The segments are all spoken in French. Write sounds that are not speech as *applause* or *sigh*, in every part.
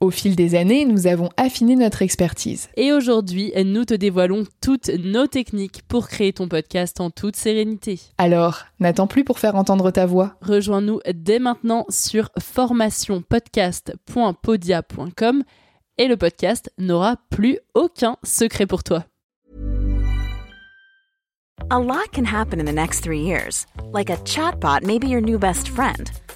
Au fil des années, nous avons affiné notre expertise. Et aujourd'hui, nous te dévoilons toutes nos techniques pour créer ton podcast en toute sérénité. Alors, n'attends plus pour faire entendre ta voix. Rejoins-nous dès maintenant sur formationpodcast.podia.com et le podcast n'aura plus aucun secret pour toi. A lot can happen in the next three years. Like a chatbot may be your new best friend.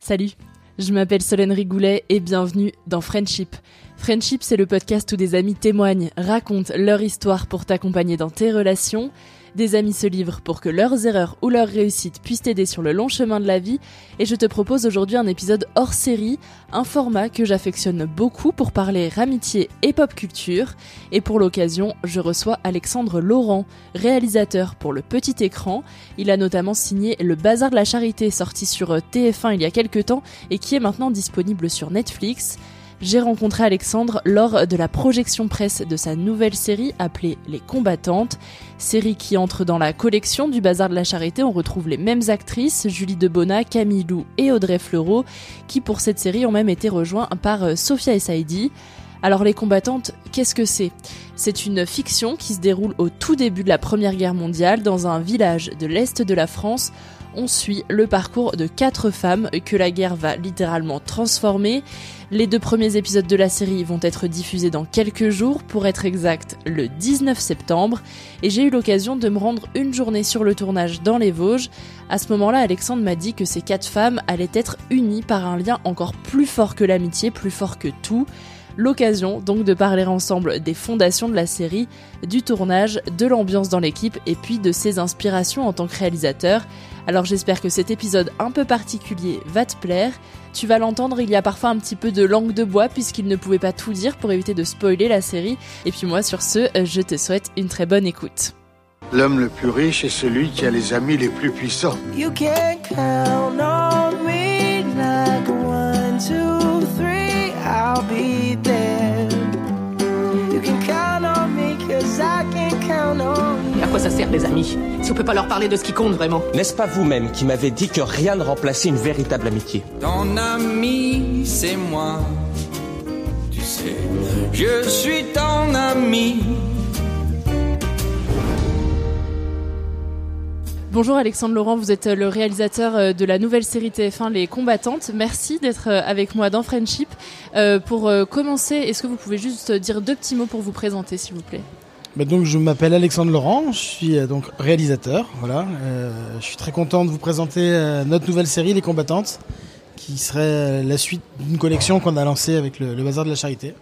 Salut, je m'appelle Solène Rigoulet et bienvenue dans Friendship. Friendship, c'est le podcast où des amis témoignent, racontent leur histoire pour t'accompagner dans tes relations. Des amis se livrent pour que leurs erreurs ou leurs réussites puissent t'aider sur le long chemin de la vie. Et je te propose aujourd'hui un épisode hors série, un format que j'affectionne beaucoup pour parler amitié et pop culture. Et pour l'occasion, je reçois Alexandre Laurent, réalisateur pour le petit écran. Il a notamment signé Le Bazar de la Charité, sorti sur TF1 il y a quelques temps et qui est maintenant disponible sur Netflix. J'ai rencontré Alexandre lors de la projection presse de sa nouvelle série appelée Les Combattantes, série qui entre dans la collection du Bazar de la Charité. On retrouve les mêmes actrices, Julie Debona, Camille Lou et Audrey Fleurot, qui pour cette série ont même été rejoints par euh, Sophia Essaidi. Alors les combattantes, qu'est-ce que c'est? C'est une fiction qui se déroule au tout début de la Première Guerre mondiale dans un village de l'Est de la France. On suit le parcours de quatre femmes que la guerre va littéralement transformer. Les deux premiers épisodes de la série vont être diffusés dans quelques jours, pour être exact le 19 septembre, et j'ai eu l'occasion de me rendre une journée sur le tournage dans les Vosges. À ce moment-là, Alexandre m'a dit que ces quatre femmes allaient être unies par un lien encore plus fort que l'amitié, plus fort que tout. L'occasion donc de parler ensemble des fondations de la série, du tournage, de l'ambiance dans l'équipe et puis de ses inspirations en tant que réalisateur. Alors j'espère que cet épisode un peu particulier va te plaire. Tu vas l'entendre, il y a parfois un petit peu de langue de bois puisqu'il ne pouvait pas tout dire pour éviter de spoiler la série. Et puis moi sur ce, je te souhaite une très bonne écoute. L'homme le plus riche est celui qui a les amis les plus puissants. You can count on quoi ça sert les amis Si on peut pas leur parler de ce qui compte vraiment? N'est-ce pas vous-même qui m'avez dit que rien ne remplaçait une véritable amitié? Ton ami, c'est moi. Tu sais, je suis ton ami. Bonjour Alexandre Laurent, vous êtes le réalisateur euh, de la nouvelle série TF1 Les Combattantes. Merci d'être euh, avec moi dans Friendship. Euh, pour euh, commencer, est-ce que vous pouvez juste dire deux petits mots pour vous présenter s'il vous plaît? Bah donc je m'appelle Alexandre Laurent, je suis euh, donc réalisateur. Voilà, Euh, je suis très content de vous présenter euh, notre nouvelle série Les Combattantes, qui serait la suite d'une collection qu'on a lancée avec le Bazar de la Charité.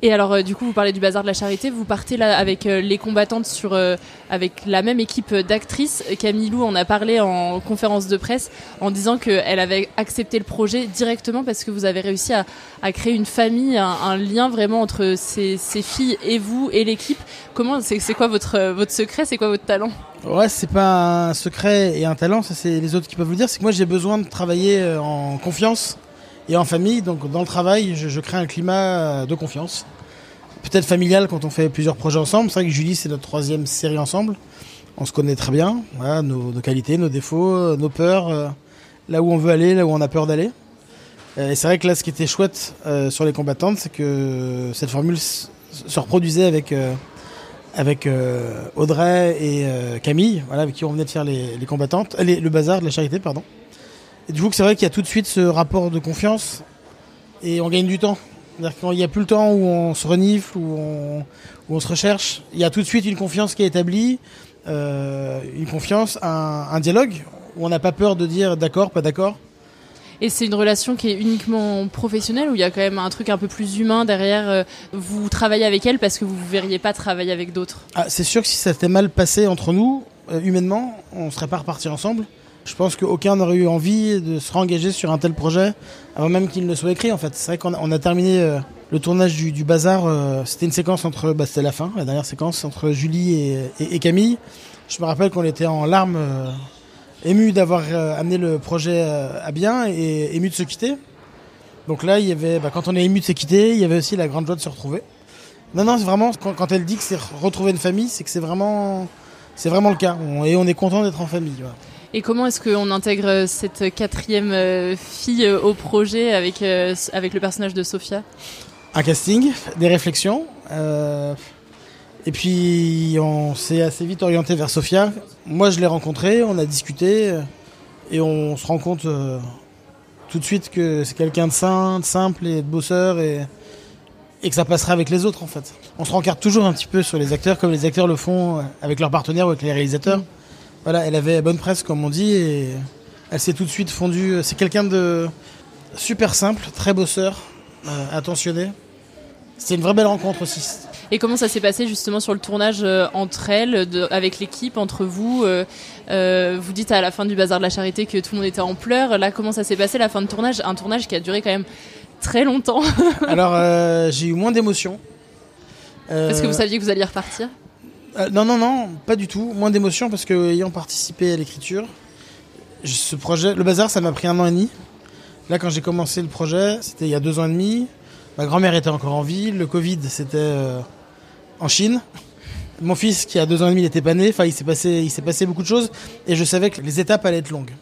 Et alors, euh, du coup, vous parlez du bazar de la charité. Vous partez là avec euh, les combattantes sur, euh, avec la même équipe d'actrices. Camille Lou en a parlé en conférence de presse en disant qu'elle avait accepté le projet directement parce que vous avez réussi à, créer une famille, un, lien vraiment entre ces, filles et vous et l'équipe. Comment, c'est, quoi votre, votre secret? C'est quoi votre talent? Ouais, c'est pas un secret et un talent, ça c'est les autres qui peuvent le dire. C'est que moi j'ai besoin de travailler en confiance et en famille, donc dans le travail, je, crée un climat de confiance. Peut-être familial quand on fait plusieurs projets ensemble. C'est vrai que Julie, c'est notre troisième série ensemble. On se connaît très bien, voilà, nos, qualités, nos défauts, nos peurs, euh, là où on veut aller, là où on a peur d'aller. Et c'est vrai que là, ce qui était chouette euh, sur les combattantes, c'est que cette formule se reproduisait avec, euh, avec Audrey et Camille, voilà, avec qui on venait de faire les, combattantes, le bazar de la charité, pardon. Et du coup, c'est vrai qu'il y a tout de suite ce rapport de confiance et on gagne du temps. C'est-à-dire qu'il n'y a plus le temps où on se renifle, où on, où on se recherche. Il y a tout de suite une confiance qui est établie, euh, une confiance, un, un, dialogue où on n'a pas peur de dire d'accord, pas d'accord. Et c'est une relation qui est uniquement professionnelle ou il y a quand même un truc un peu plus humain derrière euh, Vous travaillez avec elle parce que vous ne verriez pas travailler avec d'autres? Ah, C'est sûr que si ça s'était mal passé entre nous, euh, humainement, on ne serait pas repartis ensemble. Je pense qu'aucun n'aurait eu envie de se réengager sur un tel projet avant même qu'il ne soit écrit. En fait, c'est vrai qu'on a, terminé euh, le tournage du, bazar. Euh, c'était une séquence entre, bah, c'était la fin, la dernière séquence entre Julie et, Camille. Je me rappelle qu'on était en larmes, euh, émus d'avoir euh, amené le projet à bien et émus de se quitter. Donc là, il y avait, bah, quand on est ému de se quitter, il y avait aussi la grande joie de se retrouver. Non, non, c'est vraiment quand, elle dit que c'est retrouver une famille, c'est que c'est vraiment, c'est vraiment le cas. Et on est content d'être en famille. Et comment est-ce qu'on intègre cette quatrième euh, fille euh, au projet avec, euh, avec le personnage de Sophia? Un casting, des réflexions. Euh, et puis on s'est assez vite orienté vers Sophia. Moi je l'ai rencontrée, on a discuté et on se rend compte euh, tout de suite que c'est quelqu'un de sain, de simple et de bosseur et, et que ça passera avec les autres en fait. On se rencarte toujours un petit peu sur les acteurs comme les acteurs le font avec leurs partenaires ou avec les réalisateurs. Voilà, elle avait bonne presse comme on dit et elle s'est tout de suite fondue. C'est quelqu'un de super simple, très bosseur, euh, attentionné. C'est une vraie belle rencontre aussi. Et comment ça s'est passé justement sur le tournage euh, entre elles, de, avec l'équipe, entre vous euh, euh, Vous dites à la fin du bazar de la charité que tout le monde était en pleurs. Là, comment ça s'est passé la fin de tournage? Un tournage qui a duré quand même très longtemps. Alors, *laughs* j'ai eu moins d'émotions. Parce que vous saviez que vous alliez repartir? Euh, non, non, non, pas du tout. Moins d'émotion parce que ayant participé à l'écriture, ce projet, le bazar, ça m'a pris un an et demi. Là, quand j'ai commencé le projet, c'était il y a deux ans et demi. Ma grand-mère était encore en vie. Le Covid, c'était euh, en Chine. Mon fils, qui a deux ans et demi, n'était pas né. Enfin, il s'est passé, il s'est passé beaucoup de choses. Et je savais que les étapes allaient être longues.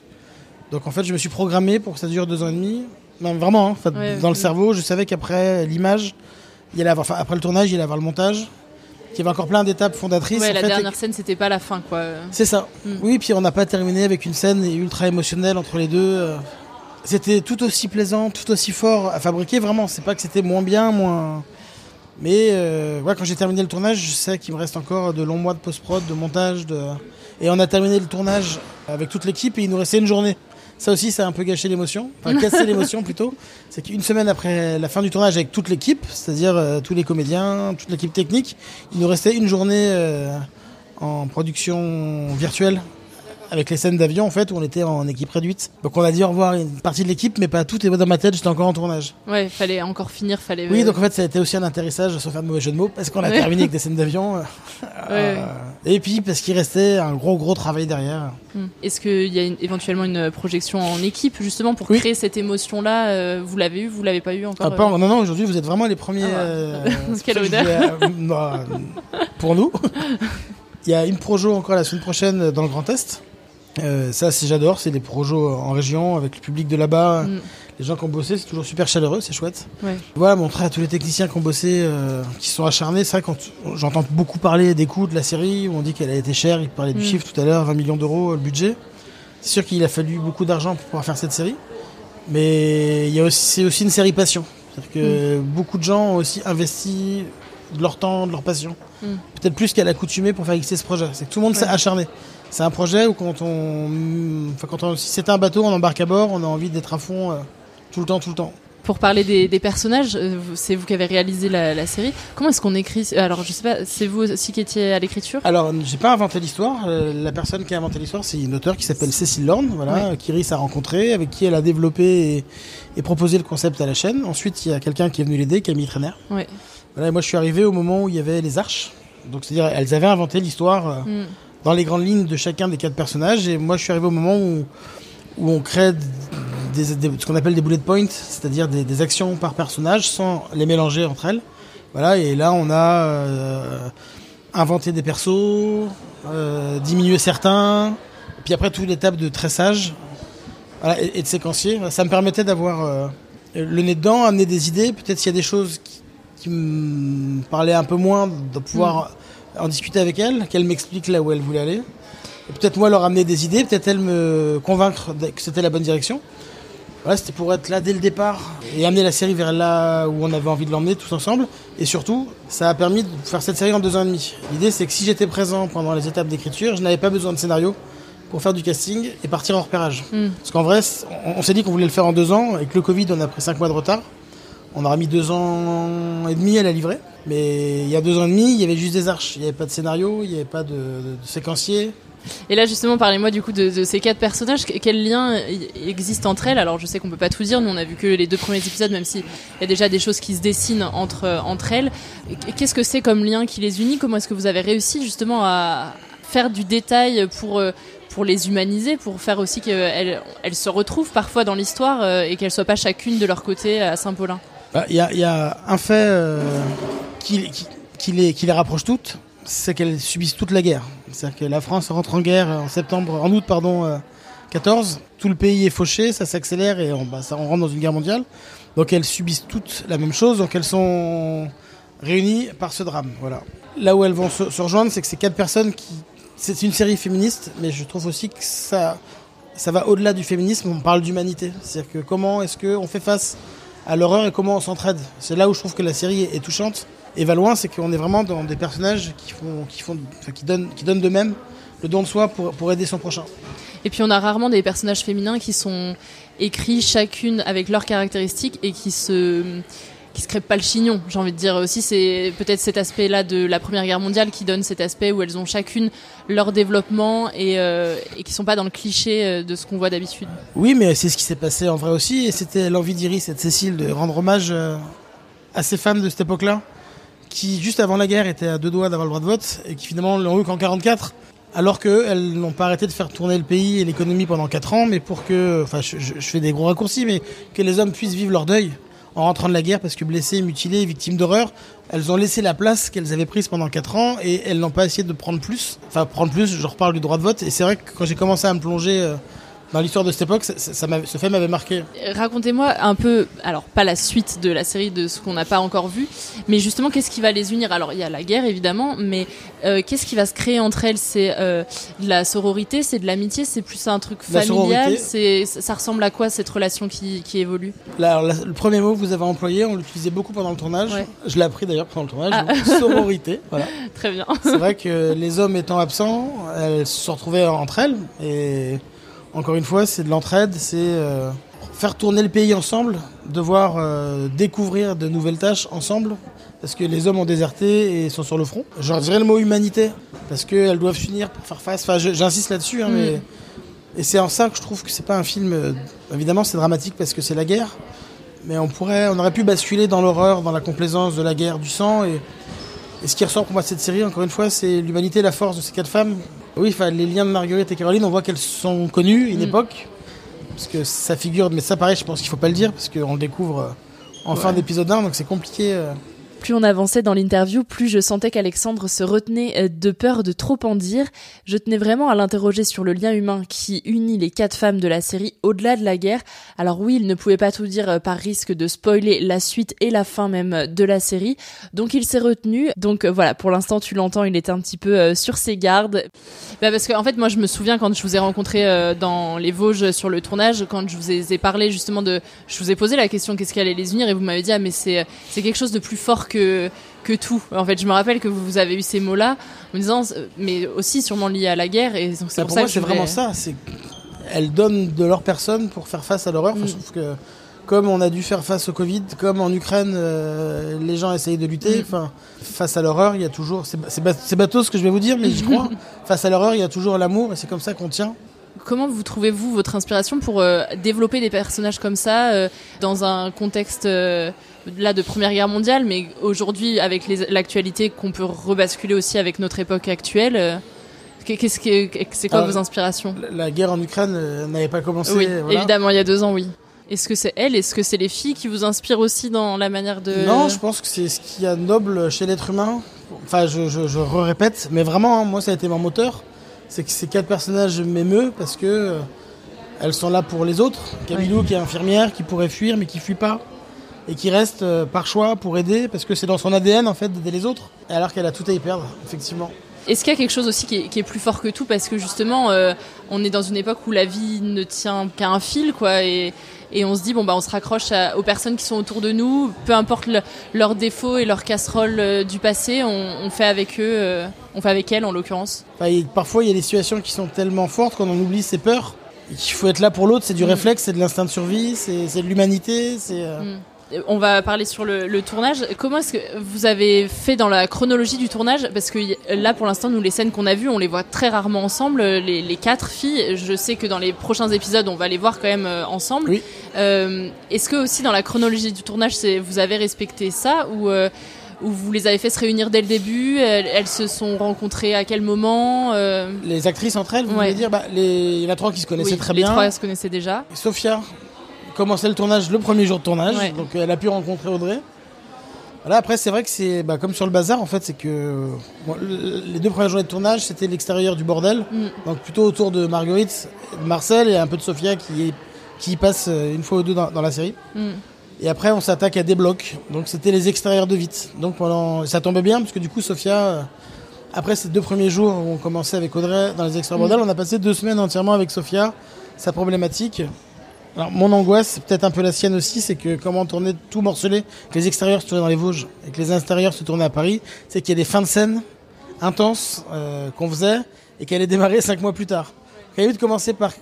Donc, en fait, je me suis programmé pour que ça dure deux ans et demi. Non, vraiment, hein, Ouais, dans le cerveau, je savais qu'après l'image, il allait avoir, enfin, après le tournage, il allait avoir le montage. Qu'il y avait encore plein d'étapes fondatrices. Ouais, en la fait, et dernière scène, c'était pas la fin, quoi. c'est ça. Mm. Oui, puis on n'a pas terminé avec une scène ultra émotionnelle entre les deux. euh. C'était tout aussi plaisant, tout aussi fort à fabriquer, vraiment. C'est pas que c'était moins bien, moins. Mais euh, ouais, quand j'ai terminé le tournage, je sais qu'il me reste encore de longs mois de post-prod, de montage. De... Et on a terminé le tournage avec toute l'équipe et il nous restait une journée. Ça aussi, ça a un peu gâché l'émotion, enfin cassé l'émotion *laughs* plutôt. C'est qu'une semaine après la fin du tournage avec toute l'équipe, c'est-à-dire euh, tous les comédiens, toute l'équipe technique, il nous restait une journée euh, en production virtuelle avec les scènes d'avion en fait où on était en équipe réduite. Donc on a dit au revoir une partie de l'équipe, mais pas tout est dans ma tête, j'étais encore en tournage. Ouais, fallait encore finir, fallait. Oui, donc en fait ça a été aussi un atterrissage sans faire de mauvais jeu de mots parce qu'on a Ouais. terminé avec des scènes d'avion. *laughs* euh, Ouais. euh, et puis parce qu'il restait un gros gros travail derrière. Hmm. Est-ce qu'il y a une- éventuellement une projection en équipe justement pour Oui. créer cette émotion-là euh, Vous l'avez eu, vous l'avez pas eu encore Ah, pas- euh non, non, aujourd'hui vous êtes vraiment les premiers. Ah, *laughs* bah. euh, Quel honneur. euh, euh, pour nous. *laughs* Il y a une projo encore la semaine prochaine dans le Grand Est. Euh, ça, c'est j'adore, c'est des projos en région avec le public de là-bas. Mm. Les gens qui ont bossé, c'est toujours super chaleureux, c'est chouette. Ouais. Voilà, montrer à tous les techniciens qui ont bossé, euh, qui sont acharnés. C'est vrai quand j'entends beaucoup parler des coûts de la série, où on dit qu'elle a été chère, il parlait du Mm. chiffre tout à l'heure, 20 millions d'euros le budget. C'est sûr qu'il a fallu beaucoup d'argent pour pouvoir faire cette série. Mais il y a aussi, c'est aussi une série passion. C'est-à-dire que beaucoup de gens ont aussi investi de leur temps, de leur passion. Mm. Peut-être plus qu'à l'accoutumée pour faire exister ce projet. C'est que tout le monde s'est Ouais. acharné. C'est un projet où quand on, enfin quand on, si c'était un bateau, on embarque à bord, on a envie d'être à fond euh, tout le temps, tout le temps. pour parler des, des personnages, euh, c'est vous qui avez réalisé la, la série. Comment est-ce qu'on écrit Alors, je sais pas, c'est vous aussi qui étiez à l'écriture Alors, j'ai pas inventé l'histoire. Euh, la personne qui a inventé l'histoire, c'est une auteure qui s'appelle Cécile Lorne, voilà, Ouais. qu'Iris a rencontré, avec qui elle a développé et, et proposé le concept à la chaîne. Ensuite, il y a quelqu'un qui est venu l'aider, Camille Trainer. Ouais. Voilà, et moi, je suis arrivé au moment où il y avait les arches. Donc, c'est-à-dire, elles avaient inventé l'histoire Mm. Dans les grandes lignes de chacun des quatre personnages. Et moi, je suis arrivé au moment où, on crée ce qu'on appelle des bullet points, c'est-à-dire des, actions par personnage sans les mélanger entre elles. Voilà, et là, on a euh, inventé des persos, euh, diminué certains, puis après, toute l'étape de tressage et, de séquencier. Ça me permettait d'avoir euh, le nez dedans, amener des idées. Peut-être s'il y a des choses qui, qui me parlaient un peu moins, de pouvoir en discuter avec elle, qu'elle m'explique là où elle voulait aller. Et peut-être moi leur amener des idées, peut-être elle me convaincre que c'était la bonne direction. Voilà, c'était pour être là dès le départ et amener la série vers là où on avait envie de l'emmener tous ensemble. Et surtout, ça a permis de faire cette série en deux ans et demi. L'idée, c'est que si j'étais présent pendant les étapes d'écriture, je n'avais pas besoin de scénario pour faire du casting et partir en repérage. Mm. Parce qu'en vrai, on s'est dit qu'on voulait le faire en deux ans et que le Covid, on a pris cinq mois de retard. On aura mis deux ans et demi à la livrer. Mais il y a deux ans et demi, il y avait juste des arches. Il n'y avait pas de scénario, il n'y avait pas de, de- séquencier. Et là, justement, parlez-moi du coup de, ces quatre personnages. Que- Quel lien y- existe entre elles? Alors, je sais qu'on peut pas tout dire. Nous, on a vu que les deux premiers épisodes, même s'il y a déjà des choses qui se dessinent entre euh, entre elles. Qu'est-ce que c'est comme lien qui les unit? Comment est-ce que vous avez réussi justement à faire du détail pour euh, pour les humaniser, pour faire aussi qu'elles elles se retrouvent parfois dans l'histoire euh, et qu'elles soient pas chacune de leur côté à Saint-Paulin? Bah, Il il y a un fait euh, qui, les, rapproche toutes, c'est qu'elles subissent toute la guerre. C'est-à-dire que la France rentre en guerre en septembre, en août pardon, euh, 14. Tout le pays est fauché, ça s'accélère et on, bah, on rentre dans une guerre mondiale. Donc elles subissent toutes la même chose, donc elles sont réunies par ce drame. Voilà. Là où elles vont se, rejoindre, c'est que c'est quatre personnes qui. C'est une série féministe, mais je trouve aussi que ça, ça va au-delà du féminisme. On parle d'humanité. C'est-à-dire que comment est-ce qu'on fait face à l'horreur et comment on s'entraide. C'est là où je trouve que la série est, touchante et va loin, c'est qu'on est vraiment dans des personnages qui font, qui font, qui donnent, qui donnent d'eux-mêmes le don de soi pour aider son prochain. Et puis on a rarement des personnages féminins qui sont écrits chacune avec leurs caractéristiques et qui se qui se crêpent pas le chignon. J'ai envie de dire aussi c'est peut-être cet aspect-là de la Première Guerre mondiale qui donne cet aspect où elles ont chacune leur développement et euh, et qui sont pas dans le cliché euh, de ce qu'on voit d'habitude. Oui, mais c'est ce qui s'est passé en vrai aussi, et c'était l'envie d'Iris et de Cécile de rendre hommage euh, à ces femmes de cette époque-là, qui juste avant la guerre étaient à deux doigts d'avoir le droit de vote, et qui finalement l'ont eu qu'en 44, alors qu'elles n'ont pas arrêté de faire tourner le pays et l'économie pendant quatre ans, mais pour que, enfin je fais des gros raccourcis, mais que les hommes puissent vivre leur deuil en rentrant de la guerre, parce que blessés, mutilés, victimes d'horreur, elles ont laissé la place qu'elles avaient prise pendant quatre ans, et elles n'ont pas essayé de prendre plus, enfin prendre plus, je reparle du droit de vote, et c'est vrai que quand j'ai commencé à me plonger... dans l'histoire de cette époque, ça, ce fait m'avait marqué. Racontez-moi un peu, alors pas la suite de la série de ce qu'on n'a pas encore vu, mais justement qu'est-ce qui va les unir? Alors il y a la guerre évidemment, mais euh, qu'est-ce qui va se créer entre elles? C'est euh, de la sororité, c'est de l'amitié, c'est plus un truc familial. C'est ça, ressemble à quoi cette relation qui, qui évolue? Là, alors, la- le premier mot que vous avez employé, on l'utilisait beaucoup pendant le tournage. Ouais. Je l'ai appris d'ailleurs pendant le tournage. Ah. donc, sororité. *laughs* Voilà. Très bien. C'est vrai que les hommes étant absents, elles se retrouvaient entre elles. Et encore une fois, c'est de l'entraide, c'est euh, faire tourner le pays ensemble, devoir euh, découvrir de nouvelles tâches ensemble. Parce que les hommes ont déserté et sont sur le front. Je leur dirais le mot humanité. Parce qu'elles doivent s'unir pour faire face. Enfin, j'insiste là-dessus. hein, Mm. mais... Et c'est en ça que je trouve que c'est pas un film. euh, évidemment, c'est dramatique parce que c'est la guerre. Mais on pourrait, on aurait pu basculer dans l'horreur, dans la complaisance de la guerre, du sang. Et, et ce qui ressort pour moi de cette série, encore une fois, c'est l'humanité, la force de ces quatre femmes. Oui, enfin, les liens de Marguerite et Caroline, on voit qu'elles sont connues, une Mm. époque. Parce que ça figure, mais ça pareil, je pense qu'il faut pas le dire, parce qu'on le découvre euh, en fin d'épisode 1, donc c'est compliqué. Plus on avançait dans l'interview, plus je sentais qu'Alexandre se retenait euh, de peur de trop en dire. Je tenais vraiment à l'interroger sur le lien humain qui unit les quatre femmes de la série au-delà de la guerre. Alors oui, il ne pouvait pas tout dire euh, par risque de spoiler la suite et la fin même euh, de la série. Donc il s'est retenu. Donc voilà, pour l'instant tu l'entends, il était un petit peu sur ses gardes. Bah parce qu'en en fait, moi je me souviens quand je vous ai rencontré dans les Vosges sur le tournage, quand je vous ai, parlé justement de, je vous ai posé la question qu'est-ce qui allait les unir et vous m'avez dit ah mais c'est quelque chose de plus fort que que tout. En fait, je me rappelle que vous avez eu ces mots-là en me disant mais aussi sûrement lié à la guerre et donc c'est Bah, pour, pour ça moi, c'est voulais- vraiment ça. C'est elles donnent de leur personne pour faire face à l'horreur. Enfin, Mm. Je trouve que comme on a dû faire face au Covid, comme en Ukraine, euh, les gens essayent de lutter. Enfin, face à l'horreur, il y a toujours. C'est bateau ce que je vais vous dire, mais j'y crois. *laughs* face à l'horreur, il y a toujours l'amour, et c'est comme ça qu'on tient. Comment vous trouvez-vous votre inspiration pour euh, développer des personnages comme ça euh, dans un contexte euh, là de Première Guerre mondiale, mais aujourd'hui avec l'actualité qu'on peut rebasculer aussi avec notre époque actuelle euh, qu'est- Qu'est-ce que c'est quoi Alors, vos inspirations? La- La guerre en Ukraine n'avait pas commencé. Oui, voilà. évidemment, il y a deux ans, oui. Est-ce que c'est elle? Est-ce que c'est les filles qui vous inspirent aussi dans la manière de Non, je pense que c'est ce qu'il y a de noble chez l'être humain. Enfin, je, je, je répète, mais vraiment, hein, moi, ça a été mon moteur. C'est que ces quatre personnages m'émeuvent parce que euh, elles sont là pour les autres. Camilou, qui est infirmière, qui pourrait fuir, mais qui fuit pas. Et qui reste euh, par choix pour aider, parce que c'est dans son ADN, en fait, d'aider les autres. Alors qu'elle a tout à y perdre, effectivement. Est-ce qu'il y a quelque chose aussi qui est, qui est plus fort que tout parce que justement euh, on est dans une époque où la vie ne tient qu'à un fil quoi et, et on se dit bon bah on se raccroche à- aux personnes qui sont autour de nous peu importe le- leurs défauts et leurs casseroles euh, du passé on, on fait avec eux euh, on fait avec elles en l'occurrence Enfin, il- parfois, il y a des situations qui sont tellement fortes qu'on en oublie ses peurs. Qu'il faut être là pour l'autre, c'est du Mm. réflexe, c'est de l'instinct de survie, c'est de l'humanité, c'est... Mm. On va parler sur le, le tournage. Comment est-ce que vous avez fait dans la chronologie du tournage? Parce que là, pour l'instant, nous, les scènes qu'on a vues, on les voit très rarement ensemble, les, les quatre filles. Je sais que dans les prochains épisodes, on va les voir quand même euh, ensemble. Oui. Euh, est-ce que aussi dans la chronologie du tournage, vous avez respecté ça? Ou euh, ou vous les avez fait se réunir dès le début? Elles, elles se sont rencontrées à quel moment euh, Les actrices entre elles, vous Ouais. voulez dire? Bah, les... Il y en a trois qui se connaissaient oui, très les bien. trois se connaissaient déjà. Sophia commençait le tournage le premier jour de tournage, Ouais. donc elle a pu rencontrer Audrey. Voilà, après, c'est vrai que c'est bah, comme sur le bazar, en fait, c'est que bon, les deux premières journées de tournage, c'était l'extérieur du bordel, Mm. donc plutôt autour de Marguerite, de Marcel et un peu de Sophia qui, est, qui passe euh, une fois ou deux dans, dans la série. Mm. Et après, on s'attaque à des blocs, donc c'était les extérieurs de vite. Donc pendant, ça tombait bien parce que du coup, Sophia, euh, après ces deux premiers jours où on commençait avec Audrey dans les extérieurs Mm. bordel, on a passé deux semaines entièrement avec Sophia, sa problématique. Alors mon angoisse, c'est peut-être un peu la sienne aussi, c'est que comment tourner tout morcelé, que les extérieurs se tournaient dans les Vosges et que les intérieurs se tournaient à Paris, c'est qu'il y a des fins de scène intenses euh, qu'on faisait et qu'elle est démarrée cinq mois plus tard. Il a eu de commencer par,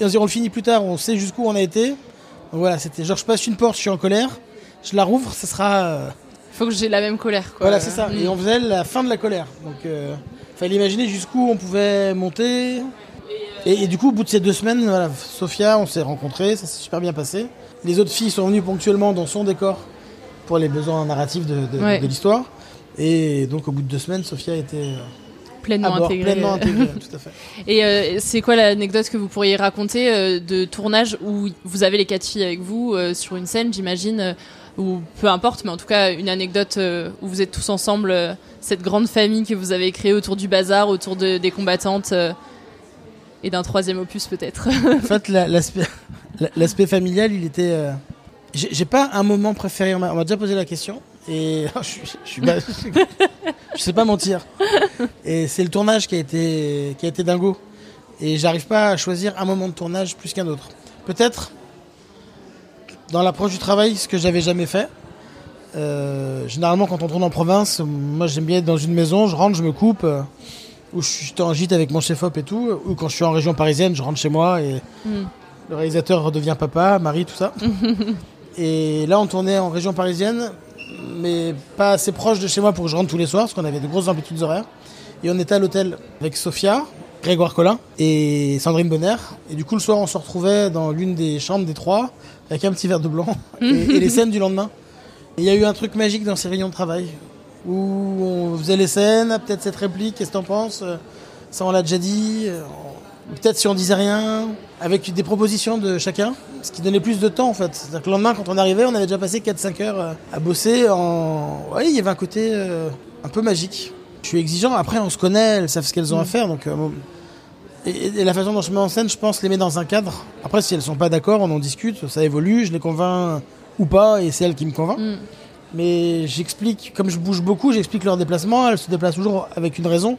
on le finit plus tard, on sait jusqu'où on a été. Donc voilà, c'était genre je passe une porte, je suis en colère, je la rouvre, ça sera euh, Faut que j'ai la même colère. Quoi. voilà, c'est ça. Mm. Et on faisait la fin de la colère. Donc, euh, fallait imaginer jusqu'où on pouvait monter. Et, et du coup, au bout de ces deux semaines, voilà, Sophia, on s'est rencontrés, ça s'est super bien passé. Les autres filles sont venues ponctuellement dans son décor pour les besoins narratifs de, de- Ouais. de l'histoire. Et donc, au bout de deux semaines, Sophia était euh, pleinement bord, intégrée. pleinement intégrée, *laughs* tout à fait. Et euh, c'est quoi l'anecdote que vous pourriez raconter euh, de tournage où vous avez les quatre filles avec vous sur une scène, j'imagine, ou peu importe, mais en tout cas une anecdote où vous êtes tous ensemble, cette grande famille que vous avez créée autour du bazar, autour de, des combattantes et d'un troisième opus peut-être. En fait, la- l'aspect la- l'aspect familial, il était. euh, J'ai pas un moment préféré. On m'a déjà posé la question. Et *laughs* je, je sais pas mentir. Et c'est le tournage qui a été, qui a été dingo. Et j'arrive pas à choisir un moment de tournage plus qu'un autre. Peut-être dans l'approche du travail, ce que j'avais jamais fait. Euh, généralement, quand on tourne en province, moi j'aime bien être dans une maison, je rentre, je me coupe, euh, ou je suis en gîte avec mon chef-op et tout, ou quand je suis en région parisienne, je rentre chez moi et Mm. le réalisateur redevient papa, mari, tout ça. *laughs* et là, on tournait en région parisienne, mais pas assez proche de chez moi pour que je rentre tous les soirs, parce qu'on avait de grosses amplitudes horaires. Et on était à l'hôtel avec Sophia, Grégoire Collin et Sandrine Bonner. Et du coup, le soir, on se retrouvait dans l'une des chambres des trois, avec un petit verre de blanc, *laughs* et, et les scènes du lendemain. Et il y a eu un truc magique dans ces réunions de travail, où on faisait les scènes, peut-être cette réplique, qu'est-ce que t'en penses? Ça, on l'a déjà dit. euh, Peut-être si on disait rien, avec des propositions de chacun, ce qui donnait plus de temps en fait. C'est-à-dire que le lendemain, quand on arrivait, on avait déjà passé 4-5 heures euh, à bosser en. Oui, il y avait un côté euh, un peu magique. Je suis exigeant, après on se connaît, elles savent ce qu'elles ont à faire, donc. et, et la façon dont je mets en scène, je pense, les met dans un cadre. Après, si elles sont pas d'accord, on en discute, ça évolue, je les convainc ou pas, et c'est elles qui me convainc. Mm. Mais j'explique, comme je bouge beaucoup, j'explique leur déplacement, elles se déplacent toujours avec une raison.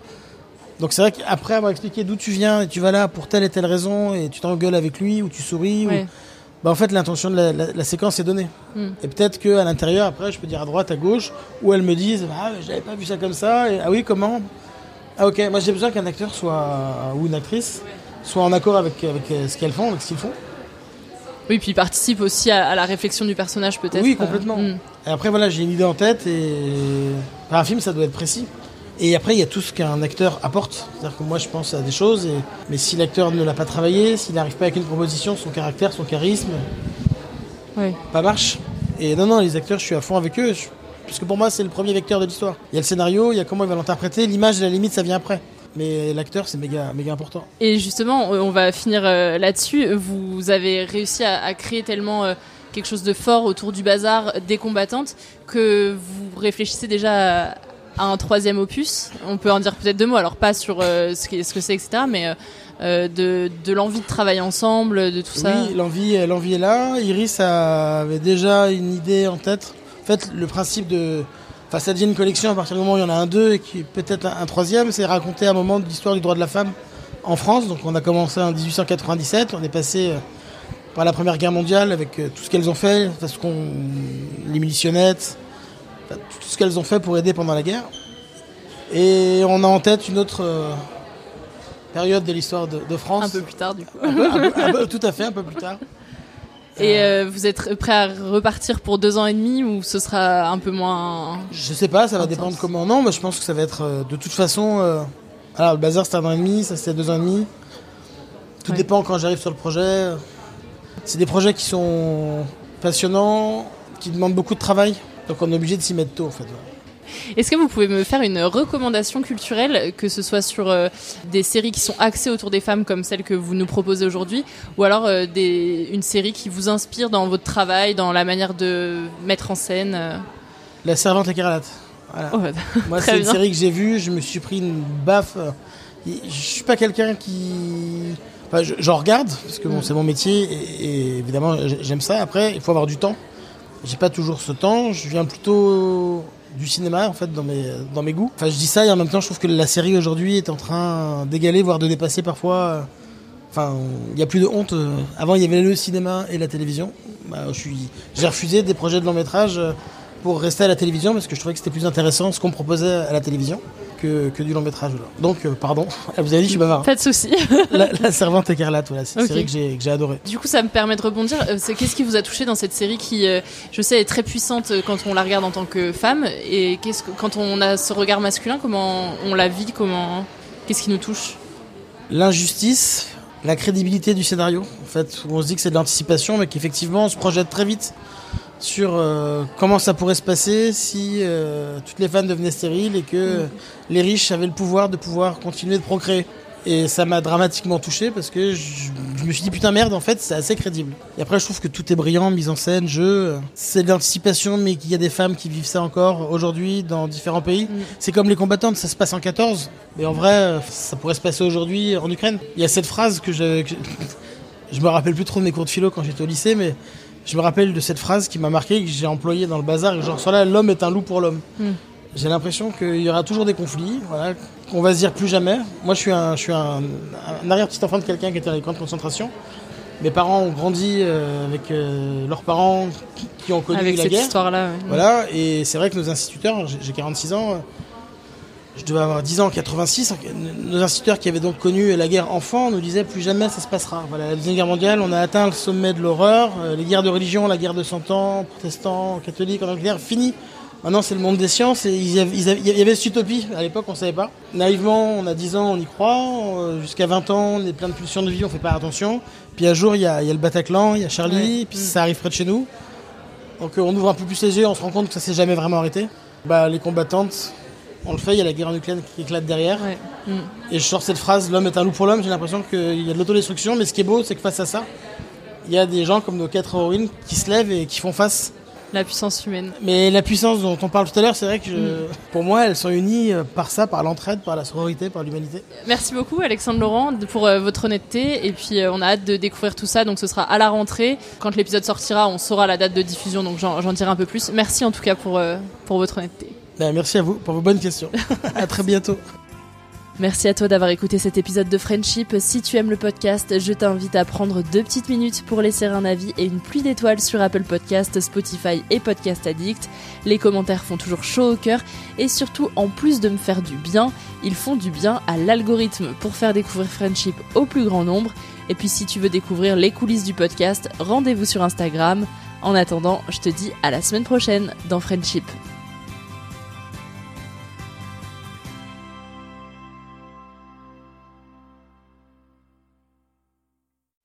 Donc c'est vrai qu'après avoir expliqué d'où tu viens et tu vas là pour telle et telle raison et tu t'engueules avec lui ou tu souris, Ouais. ou... bah en fait l'intention de la, la- la séquence est donnée. Mm. Et peut-être qu'à l'intérieur, après, je peux dire à droite, à gauche, ou elles me disent Ah, mais j'avais pas vu ça comme ça, et ah oui, comment? Ah ok, moi j'ai besoin qu'un acteur soit, ou une actrice soit en accord avec, avec euh, ce qu'elles font, avec ce qu'ils font. Oui, puis il participe aussi à, à la réflexion du personnage peut-être. Oui, euh, complètement. mm. Et après, voilà, j'ai une idée en tête et Enfin, un film, ça doit être précis. Et après, il y a tout ce qu'un acteur apporte. C'est-à-dire que moi, je pense à des choses, et... mais si l'acteur ne l'a pas travaillé, s'il n'arrive pas avec une proposition, son caractère, son charisme, Oui. pas marche. Et non, non, les acteurs, je suis à fond avec eux. je- Parce que pour moi, c'est le premier vecteur de l'histoire. Il y a le scénario, il y a comment il va l'interpréter, l'image, à la limite, ça vient après. Mais l'acteur, c'est méga, méga important. Et justement, on on va finir euh, là-dessus. Vous avez réussi à, à créer tellement euh, quelque chose de fort autour du bazar des combattantes que vous réfléchissez déjà à, à un troisième opus. On peut en dire peut-être deux mots. Alors pas sur euh, ce, que c'est, etc. Mais euh, euh, de, de l'envie de travailler ensemble, de tout ça. Oui, l'envie, euh, l'envie est là. Iris avait déjà une idée en tête. En fait, le principe de. Enfin, ça devient une collection à partir du moment où il y en a un deux et qui peut-être un, un troisième, c'est raconter un moment de l'histoire du droit de la femme en France. Donc, on a commencé en 1897. On est passé euh, par la Première Guerre mondiale avec euh, tout ce qu'elles ont fait, enfin, ce qu'on, les militionnettes, tout ce qu'elles ont fait pour aider pendant la guerre. Et on a en tête une autre euh, période de l'histoire de, de France. Un peu plus tard, du coup. Un peu- un peu- un peu- *laughs* tout à fait, un peu plus tard. Et euh, vous êtes prêt à repartir pour deux ans et demi ou ce sera un peu moins Je sais pas, ça va Intense. dépendre comment. Non, mais je pense que ça va être euh, de toute façon. euh, Alors, le bazar c'était un an et demi, ça c'était deux ans et demi. Tout Ouais. dépend quand j'arrive sur le projet. C'est des projets qui sont passionnants, qui demandent beaucoup de travail. Donc on est obligé de s'y mettre tôt en fait. Est-ce que vous pouvez me faire une recommandation culturelle, que ce soit sur euh, des séries qui sont axées autour des femmes comme celle que vous nous proposez aujourd'hui, ou alors euh, des, une série qui vous inspire dans votre travail, dans la manière de mettre en scène euh. La Servante écarlate. Voilà. Oh, *laughs* Moi, c'est une série que j'ai vue, je me suis pris une baffe. Je suis pas quelqu'un qui. Enfin, je- j'en regarde, parce que bon, Mm. c'est mon métier, et, et évidemment, j'aime ça. Après, il faut avoir du temps. J'ai pas toujours ce temps, je viens plutôt du cinéma, en fait, dans mes, dans mes goûts. Enfin, je dis ça, et en même temps, je trouve que la série aujourd'hui est en train d'égaler, voire de dépasser parfois. euh, Enfin, il n'y a plus de honte. euh, Avant, il y avait le cinéma et la télévision. Bah, je suis, j'ai refusé des projets de long métrage euh, pour rester à la télévision parce que je trouvais que c'était plus intéressant ce qu'on proposait à la télévision que, que du long métrage. Donc, euh, pardon, *laughs* vous avez dit, je suis bavard. hein. Pas de souci. *laughs* La, la *laughs* Servante écarlate, voilà, c'est une série que j'ai, adorée. Du coup, ça me permet de rebondir. Euh, Qu'est-ce qui vous a touché dans cette série qui, euh, je sais, est très puissante quand on la regarde en tant que femme Et qu'est-ce que, quand on a ce regard masculin, comment on la vit Comment Qu'est-ce qui nous touche? L'injustice, la crédibilité du scénario, en fait, où on se dit que c'est de l'anticipation, mais qu'effectivement, on se projette très vite sur euh, comment ça pourrait se passer si euh, toutes les femmes devenaient stériles et que les riches avaient le pouvoir de pouvoir continuer de procréer. Et ça m'a dramatiquement touché parce que je, je me suis dit putain merde en fait c'est assez crédible. Et après je trouve que tout est brillant, mise en scène, jeu, c'est de l'anticipation mais qu'il y a des femmes qui vivent ça encore aujourd'hui dans différents pays. C'est comme les combattantes, ça se passe en 14, mais en vrai ça pourrait se passer aujourd'hui en Ukraine. Il y a cette phrase que je, que- *laughs* je me rappelle plus trop de mes cours de philo quand j'étais au lycée mais je me rappelle de cette phrase qui m'a marqué que j'ai employée dans le bazar genre là l'homme est un loup pour l'homme. Mm. J'ai l'impression qu'il y aura toujours des conflits, voilà, qu'on va se dire plus jamais. Moi, je suis un, je suis un, un arrière-petit enfant de quelqu'un qui était dans les camps de concentration. Mes parents ont grandi euh, avec euh, leurs parents qui, qui ont connu avec la cette guerre. histoire-là ouais. Voilà, et c'est vrai que nos instituteurs, j'ai- j'ai 46 ans, je devais avoir 10 ans en 86, nos instituteurs qui avaient donc connu la guerre enfant nous disaient plus jamais ça se passera. Voilà, la Deuxième Guerre mondiale, on a atteint le sommet de l'horreur, euh, les guerres de religion, la guerre de 100 ans, protestants, catholiques en Angleterre, fini. Maintenant, c'est le monde des sciences et il y avait cette utopie. À l'époque, on savait pas. Naïvement, on a 10 ans, on y croit. euh, Jusqu'à 20 ans, on est plein de pulsions de vie, on fait pas attention. Puis un jour, il y a, il y a le Bataclan, il y a Charlie, Ouais. puis Mm. ça arrive près de chez nous. Donc euh, on ouvre un peu plus les yeux, on se rend compte que ça s'est jamais vraiment arrêté. Bah, les combattantes, on le fait, il y a la guerre en Ukraine qui éclate derrière. Ouais. Et je sors cette phrase, l'homme est un loup pour l'homme, j'ai l'impression qu'il y a de l'autodestruction, mais ce qui est beau, c'est que face à ça, il y a des gens comme nos quatre héroïnes qui se lèvent et qui font face. La puissance humaine. Mais la puissance dont on parle tout à l'heure, c'est vrai que je- pour moi, elles sont unies par ça, par l'entraide, par la sororité, par l'humanité. Merci beaucoup Alexandre Laurent pour euh, votre honnêteté et puis euh, on a hâte de découvrir tout ça donc ce sera à la rentrée quand l'épisode sortira on saura la date de diffusion donc j'en dirai un peu plus merci en tout cas pour, euh, pour votre honnêteté merci à vous pour vos bonnes questions. *laughs* à très bientôt. Merci à toi d'avoir écouté cet épisode de Friendship. Si tu aimes le podcast, je t'invite à prendre deux petites minutes pour laisser un avis et une pluie d'étoiles sur Apple Podcast, Spotify et Podcast Addict. Les commentaires font toujours chaud au cœur et surtout, en plus de me faire du bien, ils font du bien à l'algorithme pour faire découvrir Friendship au plus grand nombre. Et puis si tu veux découvrir les coulisses du podcast, rendez-vous sur Instagram. En attendant, je te dis à la semaine prochaine dans Friendship.